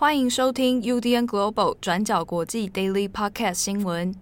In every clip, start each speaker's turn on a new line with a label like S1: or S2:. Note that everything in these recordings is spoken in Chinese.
S1: 欢迎收听 UDN Global 转角国际 Daily Podcast 新闻。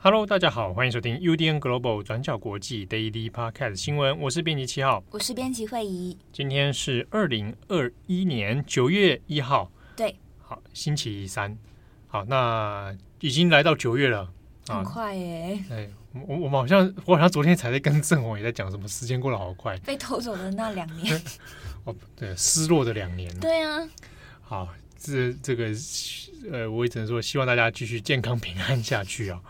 S2: Hello，大家好，欢迎收听 UDN Global 转角国际 Daily Podcast 新闻。我是编辑七号，
S1: 我是编辑惠仪。
S2: 今天是二零二一年九月一号，
S1: 对，
S2: 好，星期三。好，那已经来到九月了，
S1: 很快耶！
S2: 哎，我我们好像我好像昨天才在跟郑红也在讲什么，时间过得好快，
S1: 被偷走的那两年，
S2: 哦，对，失落的两年，
S1: 对啊。
S2: 好，这这个呃，我也只能说希望大家继续健康平安下去啊。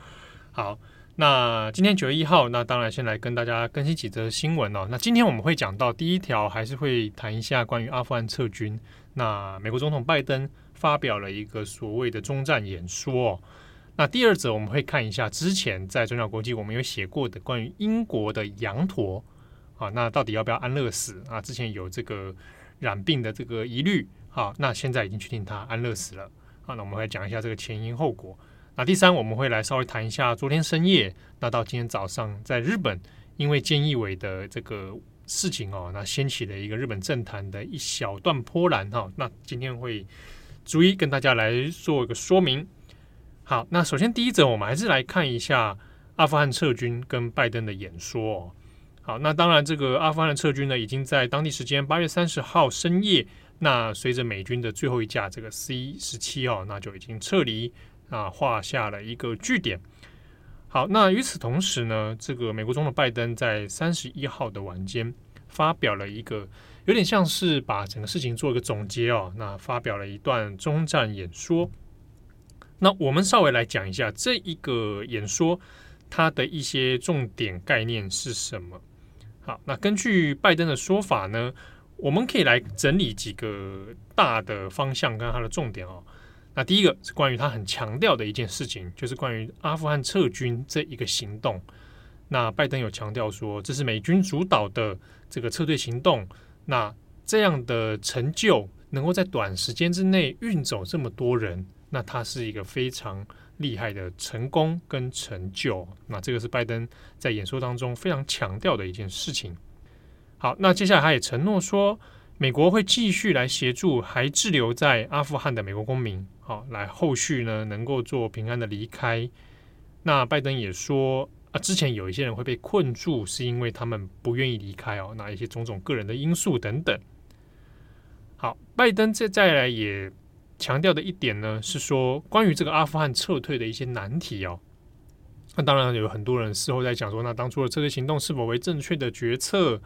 S2: 好，那今天九月一号，那当然先来跟大家更新几则新闻哦。那今天我们会讲到第一条，还是会谈一下关于阿富汗撤军。那美国总统拜登发表了一个所谓的终战演说。那第二则我们会看一下之前在转角国际我们有写过的关于英国的羊驼啊，那到底要不要安乐死啊？之前有这个染病的这个疑虑，好，那现在已经确定他安乐死了。好，那我们来讲一下这个前因后果。那第三，我们会来稍微谈一下昨天深夜，那到今天早上，在日本，因为菅义伟的这个事情哦，那掀起了一个日本政坛的一小段波澜哈。那今天会逐一跟大家来做一个说明。好，那首先第一则，我们还是来看一下阿富汗撤军跟拜登的演说。好，那当然，这个阿富汗的撤军呢，已经在当地时间八月三十号深夜，那随着美军的最后一架这个 C 十七号，那就已经撤离。啊，画下了一个句点。好，那与此同时呢，这个美国总统拜登在三十一号的晚间发表了一个有点像是把整个事情做一个总结哦。那发表了一段终战演说。那我们稍微来讲一下这一个演说，它的一些重点概念是什么？好，那根据拜登的说法呢，我们可以来整理几个大的方向跟它的重点哦。那第一个是关于他很强调的一件事情，就是关于阿富汗撤军这一个行动。那拜登有强调说，这是美军主导的这个撤退行动。那这样的成就能够在短时间之内运走这么多人，那他是一个非常厉害的成功跟成就。那这个是拜登在演说当中非常强调的一件事情。好，那接下来他也承诺说，美国会继续来协助还滞留在阿富汗的美国公民。好，来后续呢能够做平安的离开。那拜登也说啊，之前有一些人会被困住，是因为他们不愿意离开哦，那一些种种个人的因素等等。好，拜登这再来也强调的一点呢，是说关于这个阿富汗撤退的一些难题哦。那当然有很多人事后在讲说，那当初的撤退行动是否为正确的决策，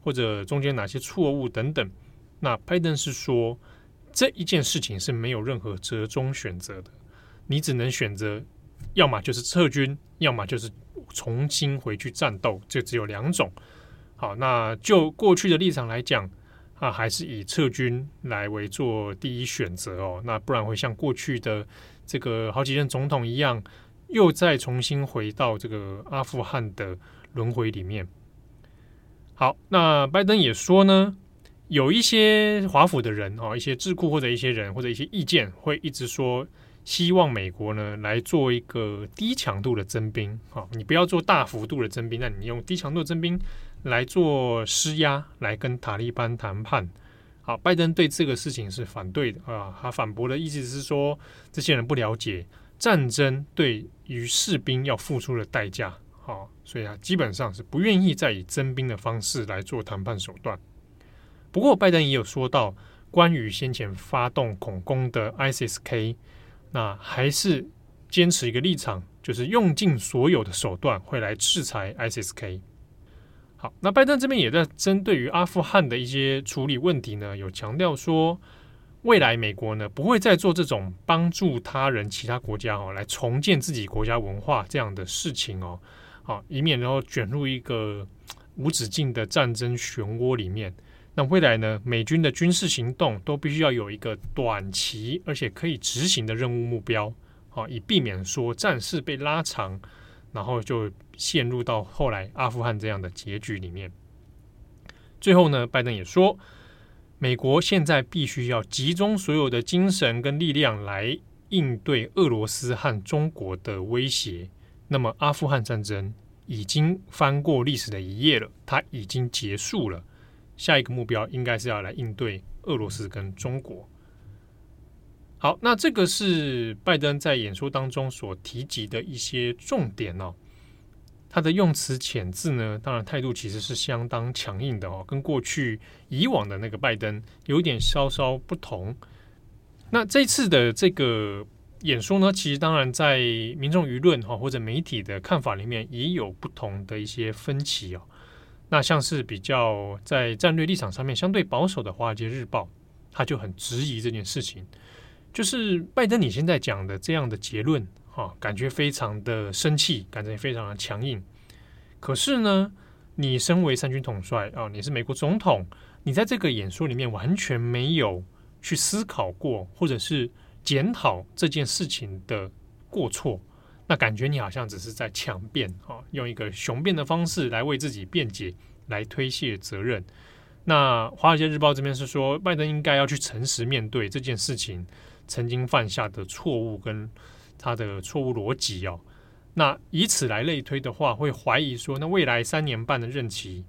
S2: 或者中间哪些错误等等。那拜登是说。这一件事情是没有任何折中选择的，你只能选择，要么就是撤军，要么就是重新回去战斗，这只有两种。好，那就过去的立场来讲，啊，还是以撤军来为做第一选择哦。那不然会像过去的这个好几任总统一样，又再重新回到这个阿富汗的轮回里面。好，那拜登也说呢。有一些华府的人哦，一些智库或者一些人或者一些意见会一直说，希望美国呢来做一个低强度的征兵，好，你不要做大幅度的征兵，那你用低强度的征兵来做施压，来跟塔利班谈判。好，拜登对这个事情是反对的啊，他反驳的意思是说，这些人不了解战争对于士兵要付出的代价，好，所以啊，基本上是不愿意再以征兵的方式来做谈判手段。不过，拜登也有说到，关于先前发动恐攻的 ISIS-K，那还是坚持一个立场，就是用尽所有的手段会来制裁 ISIS-K。好，那拜登这边也在针对于阿富汗的一些处理问题呢，有强调说，未来美国呢不会再做这种帮助他人、其他国家哦来重建自己国家文化这样的事情哦，好，以免然后卷入一个无止境的战争漩涡里面。那未来呢，美军的军事行动都必须要有一个短期而且可以执行的任务目标，好，以避免说战事被拉长，然后就陷入到后来阿富汗这样的结局里面。最后呢，拜登也说，美国现在必须要集中所有的精神跟力量来应对俄罗斯和中国的威胁，那么阿富汗战争已经翻过历史的一页了，它已经结束了。下一个目标应该是要来应对俄罗斯跟中国。好，那这个是拜登在演说当中所提及的一些重点哦。他的用词遣字呢，当然态度其实是相当强硬的哦，跟过去以往的那个拜登有点稍稍不同。那这次的这个演说呢，其实当然在民众舆论哈或者媒体的看法里面也有不同的一些分歧哦。那像是比较在战略立场上面相对保守的《华尔街日报》，他就很质疑这件事情，就是拜登你现在讲的这样的结论。啊，感觉非常的生气，感觉非常的强硬。可是呢，你身为三军统帅啊，你是美国总统，你在这个演说里面完全没有去思考过，或者是检讨这件事情的过错，那感觉你好像只是在强辩啊，用一个雄辩的方式来为自己辩解，来推卸责任。那《华尔街日报》这边是说，拜登应该要去诚实面对这件事情曾经犯下的错误跟。他的错误逻辑哦，那以此来类推的话，会怀疑说，那未来三年半的任期，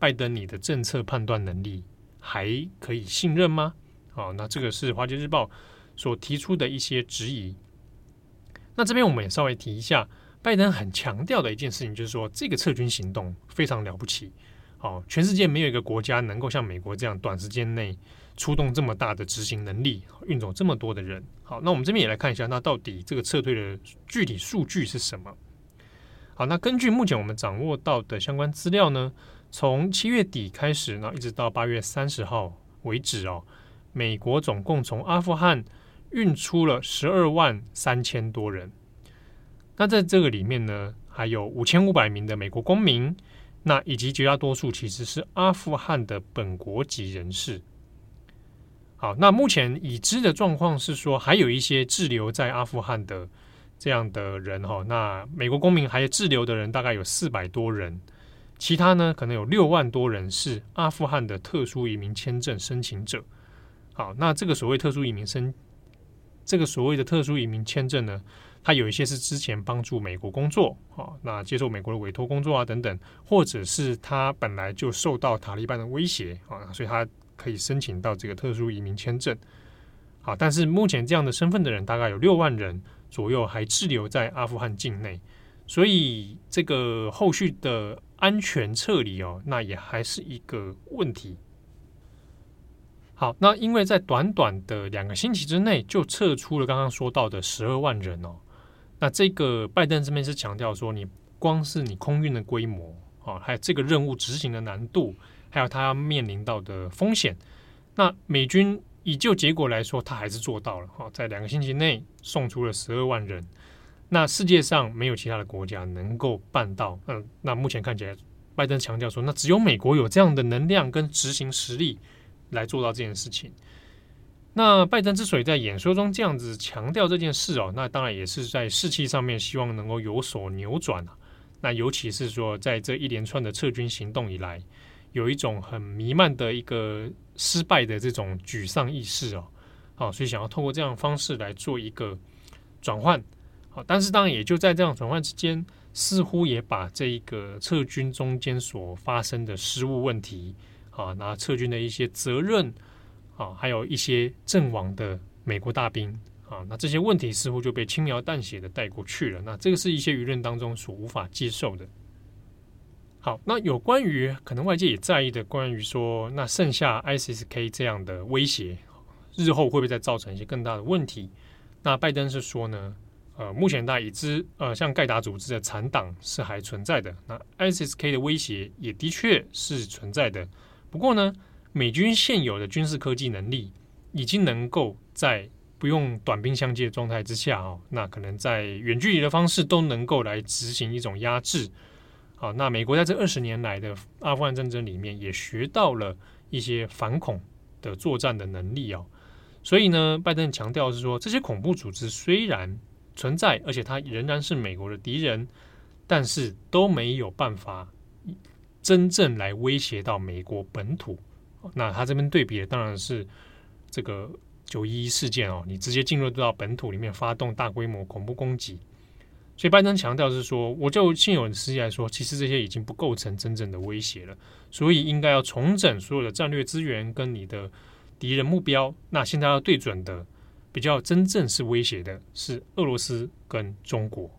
S2: 拜登你的政策判断能力还可以信任吗？好，那这个是《华尔街日报》所提出的一些质疑。那这边我们也稍微提一下，拜登很强调的一件事情，就是说这个撤军行动非常了不起。好，全世界没有一个国家能够像美国这样短时间内。出动这么大的执行能力，运走这么多的人。好，那我们这边也来看一下，那到底这个撤退的具体数据是什么？好，那根据目前我们掌握到的相关资料呢，从七月底开始，呢，一直到八月三十号为止哦，美国总共从阿富汗运出了十二万三千多人。那在这个里面呢，还有五千五百名的美国公民，那以及绝大多数其实是阿富汗的本国籍人士。好，那目前已知的状况是说，还有一些滞留在阿富汗的这样的人哈。那美国公民还滞留的人大概有四百多人，其他呢可能有六万多人是阿富汗的特殊移民签证申请者。好，那这个所谓特殊移民申，这个所谓的特殊移民签证呢，它有一些是之前帮助美国工作，啊，那接受美国的委托工作啊等等，或者是他本来就受到塔利班的威胁啊，所以他。可以申请到这个特殊移民签证，好，但是目前这样的身份的人大概有六万人左右还滞留在阿富汗境内，所以这个后续的安全撤离哦，那也还是一个问题。好，那因为在短短的两个星期之内就撤出了刚刚说到的十二万人哦，那这个拜登这边是强调说，你光是你空运的规模啊，还有这个任务执行的难度。还有他要面临到的风险，那美军以就结果来说，他还是做到了哈，在两个星期内送出了十二万人。那世界上没有其他的国家能够办到。嗯，那目前看起来，拜登强调说，那只有美国有这样的能量跟执行实力来做到这件事情。那拜登之所以在演说中这样子强调这件事哦，那当然也是在士气上面希望能够有所扭转啊。那尤其是说，在这一连串的撤军行动以来。有一种很弥漫的一个失败的这种沮丧意识哦，好，所以想要透过这样方式来做一个转换，好，但是当然也就在这样转换之间，似乎也把这一个撤军中间所发生的失误问题啊，那撤军的一些责任啊，还有一些阵亡的美国大兵啊，那这些问题似乎就被轻描淡写的带过去了，那这个是一些舆论当中所无法接受的。好，那有关于可能外界也在意的，关于说那剩下 ISIS-K 这样的威胁，日后会不会再造成一些更大的问题？那拜登是说呢，呃，目前大家已知，呃，像盖达组织的残党是还存在的，那 ISIS-K 的威胁也的确是存在的。不过呢，美军现有的军事科技能力已经能够在不用短兵相接的状态之下，哦，那可能在远距离的方式都能够来执行一种压制。好，那美国在这二十年来的阿富汗战争里面，也学到了一些反恐的作战的能力哦。所以呢，拜登强调是说，这些恐怖组织虽然存在，而且它仍然是美国的敌人，但是都没有办法真正来威胁到美国本土。那他这边对比的当然是这个九一一事件哦，你直接进入到本土里面发动大规模恐怖攻击。所以拜登强调是说，我就现有的实际来说，其实这些已经不构成真正的威胁了，所以应该要重整所有的战略资源跟你的敌人目标。那现在要对准的，比较真正是威胁的是俄罗斯跟中国。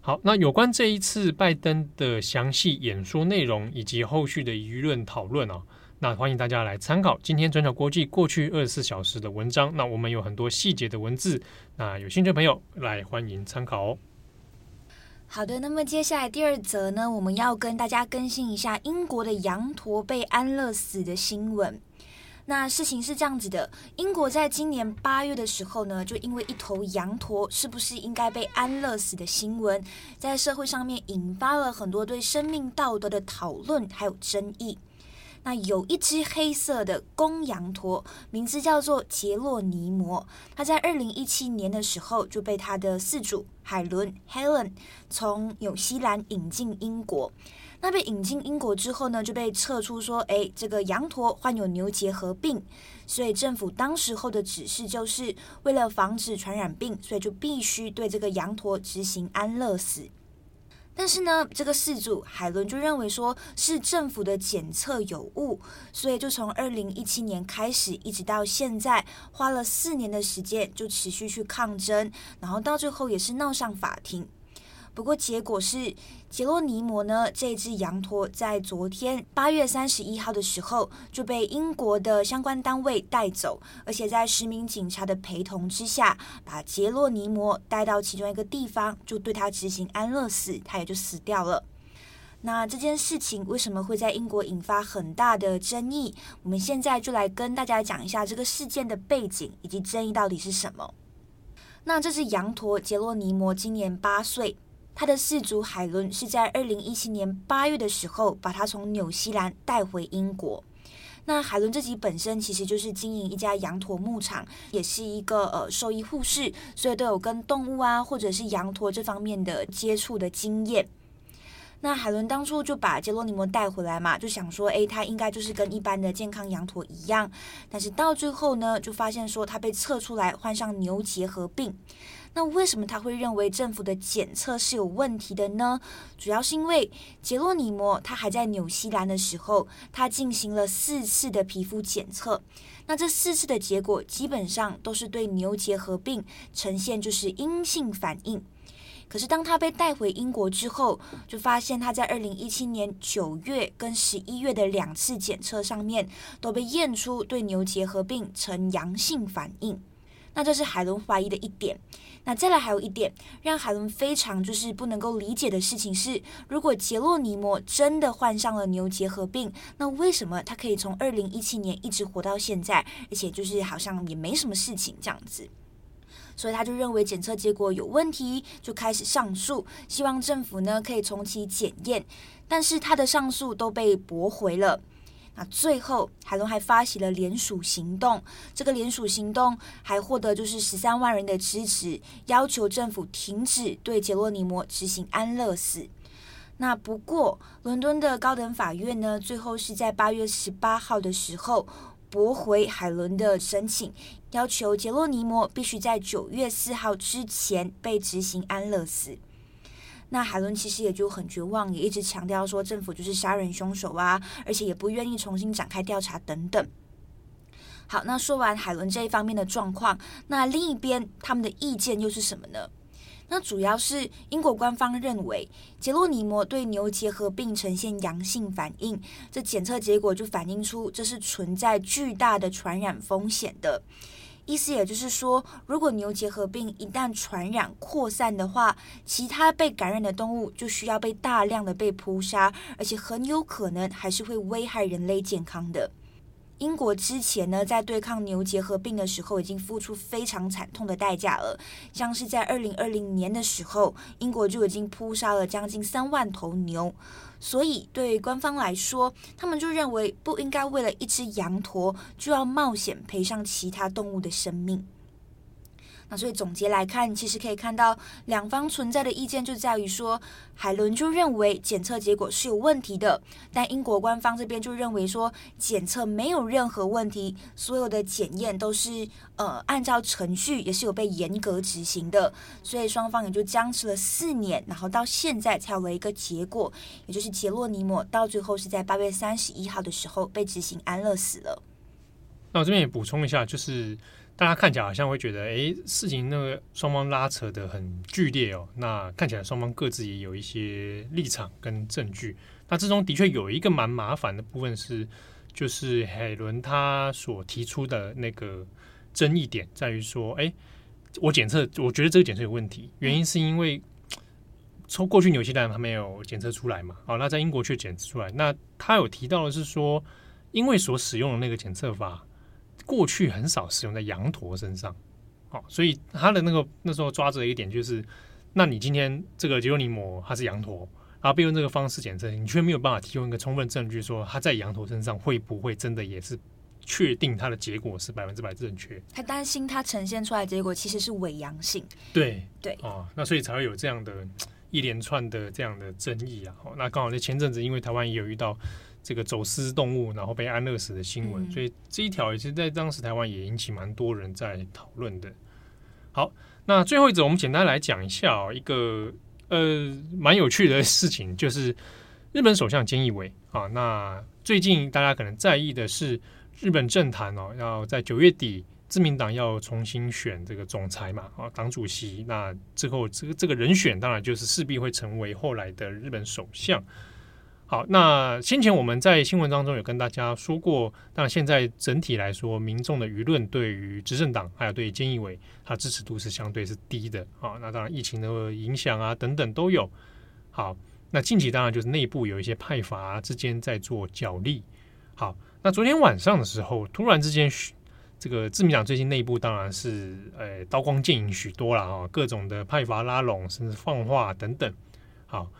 S2: 好，那有关这一次拜登的详细演说内容以及后续的舆论讨论啊。那欢迎大家来参考今天转角国际过去二十四小时的文章。那我们有很多细节的文字，那有兴趣的朋友来欢迎参考哦。
S3: 好的，那么接下来第二则呢，我们要跟大家更新一下英国的羊驼被安乐死的新闻。那事情是这样子的，英国在今年八月的时候呢，就因为一头羊驼是不是应该被安乐死的新闻，在社会上面引发了很多对生命道德的讨论还有争议。那有一只黑色的公羊驼，名字叫做杰洛尼摩。他在二零一七年的时候就被他的饲主海伦 Helen 从纽西兰引进英国。那被引进英国之后呢，就被测出说，诶，这个羊驼患有牛结核病。所以政府当时候的指示就是为了防止传染病，所以就必须对这个羊驼执行安乐死。但是呢，这个事主海伦就认为说是政府的检测有误，所以就从二零一七年开始，一直到现在，花了四年的时间就持续去抗争，然后到最后也是闹上法庭。不过结果是，杰洛尼摩呢，这只羊驼在昨天八月三十一号的时候就被英国的相关单位带走，而且在十名警察的陪同之下，把杰洛尼摩带到其中一个地方，就对他执行安乐死，他也就死掉了。那这件事情为什么会在英国引发很大的争议？我们现在就来跟大家讲一下这个事件的背景以及争议到底是什么。那这只羊驼杰洛尼摩今年八岁。他的饲主海伦是在二零一七年八月的时候把他从纽西兰带回英国。那海伦自己本身其实就是经营一家羊驼牧场，也是一个呃兽医护士，所以都有跟动物啊或者是羊驼这方面的接触的经验。那海伦当初就把杰洛尼摩带回来嘛，就想说，诶，他应该就是跟一般的健康羊驼一样。但是到最后呢，就发现说他被测出来患上牛结核病。那为什么他会认为政府的检测是有问题的呢？主要是因为杰洛尼摩他还在纽西兰的时候，他进行了四次的皮肤检测。那这四次的结果基本上都是对牛结核病呈现就是阴性反应。可是当他被带回英国之后，就发现他在二零一七年九月跟十一月的两次检测上面都被验出对牛结核病呈阳性反应。那这是海伦怀疑的一点。那再来还有一点让海伦非常就是不能够理解的事情是，如果杰洛尼摩真的患上了牛结核病，那为什么他可以从二零一七年一直活到现在，而且就是好像也没什么事情这样子？所以他就认为检测结果有问题，就开始上诉，希望政府呢可以重启检验。但是他的上诉都被驳回了。那最后海伦还发起了联署行动，这个联署行动还获得就是十三万人的支持，要求政府停止对杰洛尼摩执行安乐死。那不过伦敦的高等法院呢，最后是在八月十八号的时候。驳回海伦的申请，要求杰洛尼摩必须在九月四号之前被执行安乐死。那海伦其实也就很绝望，也一直强调说政府就是杀人凶手啊，而且也不愿意重新展开调查等等。好，那说完海伦这一方面的状况，那另一边他们的意见又是什么呢？那主要是英国官方认为杰洛尼摩对牛结核病呈现阳性反应，这检测结果就反映出这是存在巨大的传染风险的。意思也就是说，如果牛结核病一旦传染扩散的话，其他被感染的动物就需要被大量的被扑杀，而且很有可能还是会危害人类健康的。英国之前呢，在对抗牛结核病的时候，已经付出非常惨痛的代价了。像是在二零二零年的时候，英国就已经扑杀了将近三万头牛。所以，对官方来说，他们就认为不应该为了一只羊驼就要冒险赔上其他动物的生命。那所以总结来看，其实可以看到两方存在的意见就在于说，海伦就认为检测结果是有问题的，但英国官方这边就认为说检测没有任何问题，所有的检验都是呃按照程序，也是有被严格执行的，所以双方也就僵持了四年，然后到现在才有了一个结果，也就是杰洛尼莫到最后是在八月三十一号的时候被执行安乐死了。
S2: 那我这边也补充一下，就是。大家看起来好像会觉得，哎，事情那个双方拉扯得很剧烈哦。那看起来双方各自也有一些立场跟证据。那之中的确有一个蛮麻烦的部分是，就是海伦他所提出的那个争议点在于说，哎，我检测，我觉得这个检测有问题，原因是因为从过去纽西兰还没有检测出来嘛。好，那在英国却检测出来。那他有提到的是说，因为所使用的那个检测法。过去很少使用在羊驼身上，哦，所以他的那个那时候抓着一点就是，那你今天这个杰洛尼摩它是羊驼，然后并用这个方式检测，你却没有办法提供一个充分证据说他在羊驼身上会不会真的也是确定它的结果是百分之百正确？
S3: 他担心他呈现出来的结果其实是伪阳性。
S2: 对
S3: 对
S2: 哦，那所以才会有这样的一连串的这样的争议啊。哦那刚好在前阵子，因为台湾也有遇到。这个走私动物然后被安乐死的新闻，嗯、所以这一条也是在当时台湾也引起蛮多人在讨论的。好，那最后一则我们简单来讲一下哦，一个呃蛮有趣的事情，就是日本首相菅义伟啊。那最近大家可能在意的是日本政坛哦，要在九月底自民党要重新选这个总裁嘛啊，党主席。那之后这个这个人选当然就是势必会成为后来的日本首相。好，那先前我们在新闻当中有跟大家说过，那现在整体来说，民众的舆论对于执政党还有对菅义伟，他支持度是相对是低的啊。那当然疫情的影响啊等等都有。好，那近期当然就是内部有一些派阀之间在做角力。好，那昨天晚上的时候，突然之间，这个自民党最近内部当然是呃刀光剑影许多了啊，各种的派阀拉拢，甚至放话等等。好。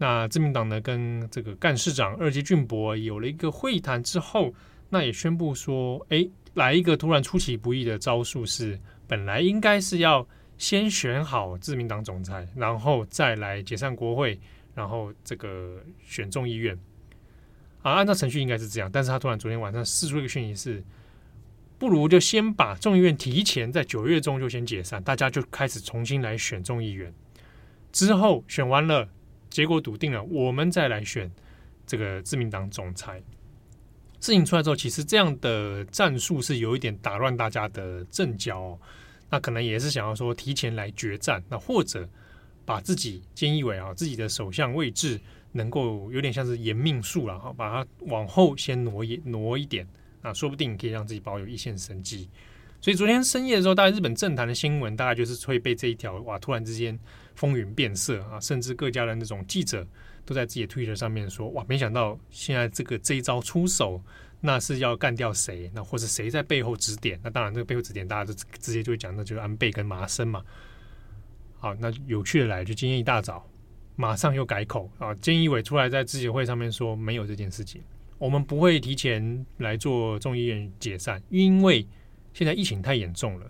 S2: 那自民党呢，跟这个干事长二阶俊博有了一个会谈之后，那也宣布说，哎，来一个突然出其不意的招数，是本来应该是要先选好自民党总裁，然后再来解散国会，然后这个选众议院。啊，按照程序应该是这样，但是他突然昨天晚上试出一个讯息是，不如就先把众议院提前在九月中就先解散，大家就开始重新来选众议员，之后选完了。结果笃定了，我们再来选这个自民党总裁。事情出来之后，其实这样的战术是有一点打乱大家的阵脚哦。那可能也是想要说提前来决战，那或者把自己菅义伟啊自己的首相位置能够有点像是延命术了哈，把它往后先挪一挪一点，啊，说不定可以让自己保有一线生机。所以昨天深夜的时候，大概日本政坛的新闻大概就是会被这一条哇，突然之间。风云变色啊，甚至各家的那种记者都在自己的 Twitter 上面说：“哇，没想到现在这个这一招出手，那是要干掉谁？那或者谁在背后指点？那当然，这个背后指点大家就直接就会讲，那就是安倍跟麻生嘛。好，那有趣的来，就今天一大早，马上又改口啊，菅义伟出来在记者会上面说没有这件事情，我们不会提前来做众议院解散，因为现在疫情太严重了。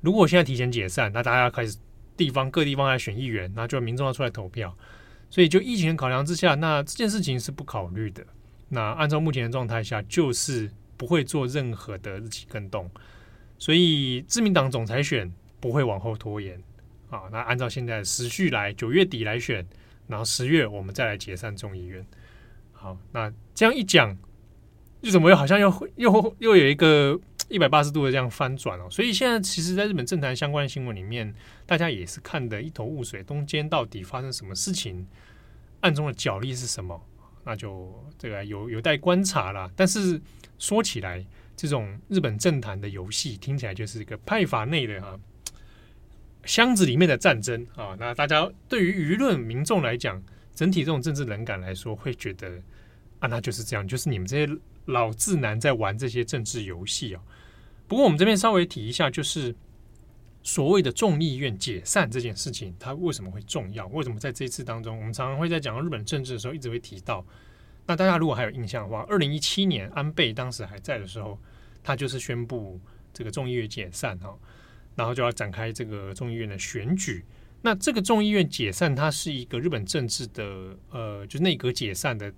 S2: 如果现在提前解散，那大家开始。”地方各地方来选议员，那就民众要出来投票，所以就疫情的考量之下，那这件事情是不考虑的。那按照目前的状态下，就是不会做任何的日期更动，所以自民党总裁选不会往后拖延啊。那按照现在时序来，九月底来选，然后十月我们再来解散众议院。好，那这样一讲，又怎么又好像又又又有一个。一百八十度的这样翻转哦，所以现在其实，在日本政坛相关的新闻里面，大家也是看得一头雾水，中间到底发生什么事情，暗中的角力是什么，那就这个有有待观察啦。但是说起来，这种日本政坛的游戏听起来就是一个派阀内的哈箱子里面的战争啊。那大家对于舆论民众来讲，整体这种政治冷感来说，会觉得啊，那就是这样，就是你们这些。老智男在玩这些政治游戏啊。不过我们这边稍微提一下，就是所谓的众议院解散这件事情，它为什么会重要？为什么在这一次当中，我们常常会在讲到日本政治的时候，一直会提到。那大家如果还有印象的话，二零一七年安倍当时还在的时候，他就是宣布这个众议院解散哈。然后就要展开这个众议院的选举。那这个众议院解散，它是一个日本政治的呃，就内阁解散的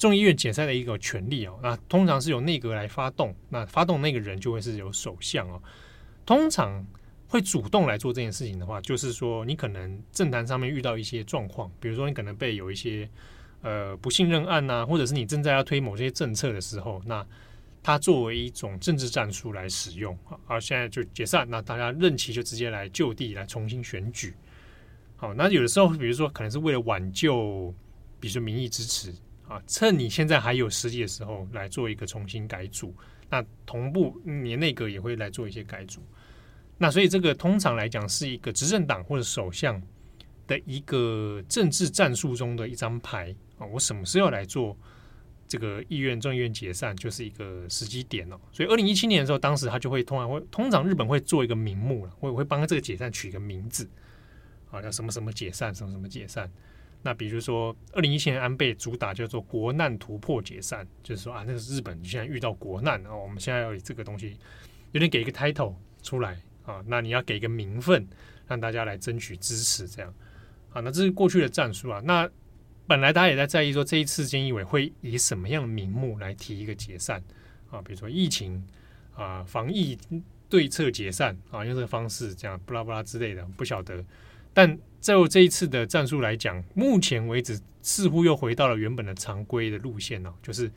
S2: 众议院解散的一个权利哦。那通常是由内阁来发动，那发动那个人就会是由首相哦。通常会主动来做这件事情的话，就是说你可能政坛上面遇到一些状况，比如说你可能被有一些呃不信任案呐、或者是你正在要推某些政策的时候，那它作为一种政治战术来使用啊。而现在就解散，那大家任期就直接来就地来重新选举。好，那有的时候，比如说可能是为了挽救，比如说民意支持啊，趁你现在还有时机的时候来做一个重新改组。那同步你内阁也会来做一些改组。那所以这个通常来讲是一个执政党或者首相的一个政治战术中的一张牌啊。我什么时候来做这个议院众议院解散，就是一个时机点哦。所以二零一七年的时候，当时他就会通常会通常日本会做一个名目了，会会帮这个解散取一个名字啊，叫什么什么解散，什么什么解散。那比如说二零一七年安倍主打叫做国难突破解散，就是说啊，那个日本现在遇到国难啊，我们现在要以这个东西有点给一个 title 出来。啊，那你要给一个名分，让大家来争取支持，这样啊，那这是过去的战术啊。那本来大家也在在意说，这一次菅义伟会以什么样的名目来提一个解散啊？比如说疫情啊，防疫对策解散啊，用这个方式这样不拉不拉之类的，不晓得。但就这一次的战术来讲，目前为止似乎又回到了原本的常规的路线哦，就是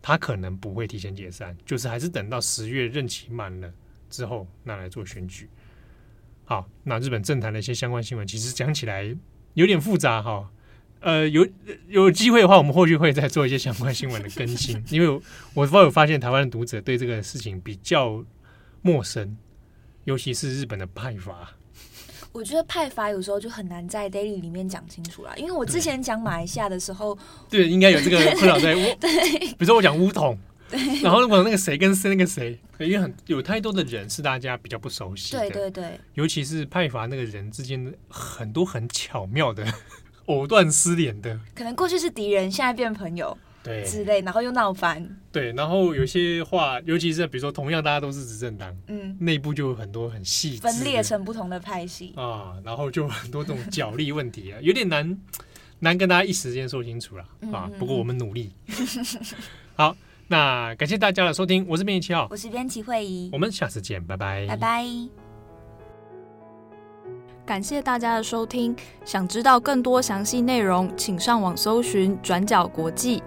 S2: 他可能不会提前解散，就是还是等到十月任期满了。之后那来做选举，好，那日本政坛的一些相关新闻，其实讲起来有点复杂哈。呃，有有机会的话，我们后续会再做一些相关新闻的更新，因为我我发有发现台湾的读者对这个事情比较陌生，尤其是日本的派阀。
S3: 我觉得派阀有时候就很难在 daily 里面讲清楚啦，因为我之前讲马来西亚的时候，
S2: 对，应该有这个困扰在。对，比如说我讲乌统。对，然后如果那个谁跟谁那个谁，因为很有太多的人是大家比较不熟悉的，对对对，尤其是派阀那个人之间的很多很巧妙的 藕断丝连的，
S3: 可能过去是敌人，现在变朋友，对之类，然后又闹翻，
S2: 对，然后有些话，尤其是比如说同样大家都是执政党，嗯，内部就有很多很细
S3: 分裂成不同的派系
S2: 啊，然后就很多这种角力问题啊，有点难难跟大家一时间说清楚了啊，不过我们努力，好。那感谢大家的收听，我是编辑七号，
S3: 我是编辑惠仪，
S2: 我们下次见，拜拜，
S3: 拜拜。
S1: 感谢大家的收听，想知道更多详细内容，请上网搜寻转角国际。